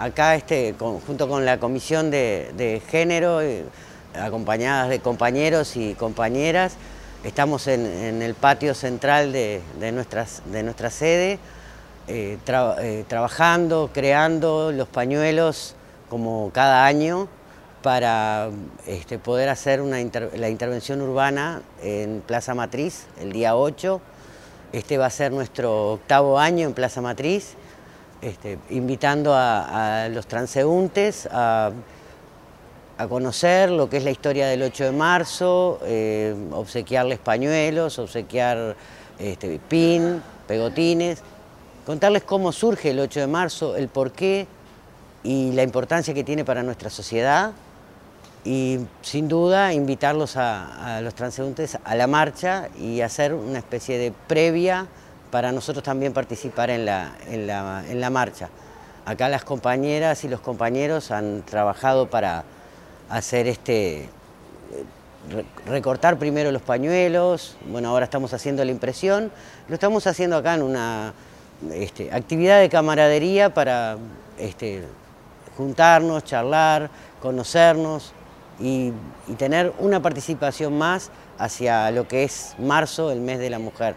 acá este, junto con la Comisión de, Género, eh, acompañadas de compañeros y compañeras, estamos en, el patio central de, nuestra sede, eh, eh, trabajando, creando los pañuelos como cada año para este, poder hacer la intervención urbana en Plaza Matriz el día 8. Este va a ser nuestro octavo año en Plaza Matriz este, invitando a, los transeúntes a, conocer lo que es la historia del 8 de marzo, eh, obsequiarles pañuelos, obsequiar este, pin, pegotines, contarles cómo surge el 8 de marzo, el porqué y la importancia que tiene para nuestra sociedad. Y sin duda invitarlos a, a los transeúntes a la marcha y hacer una especie de previa para nosotros también participar en la, en la, marcha. Acá las compañeras y los compañeros han trabajado para hacer este, recortar primero los pañuelos, bueno, ahora estamos haciendo la impresión, lo estamos haciendo acá en una este, actividad de camaradería para este, juntarnos, charlar, conocernos y tener una participación más hacia lo que es marzo, el mes de la mujer.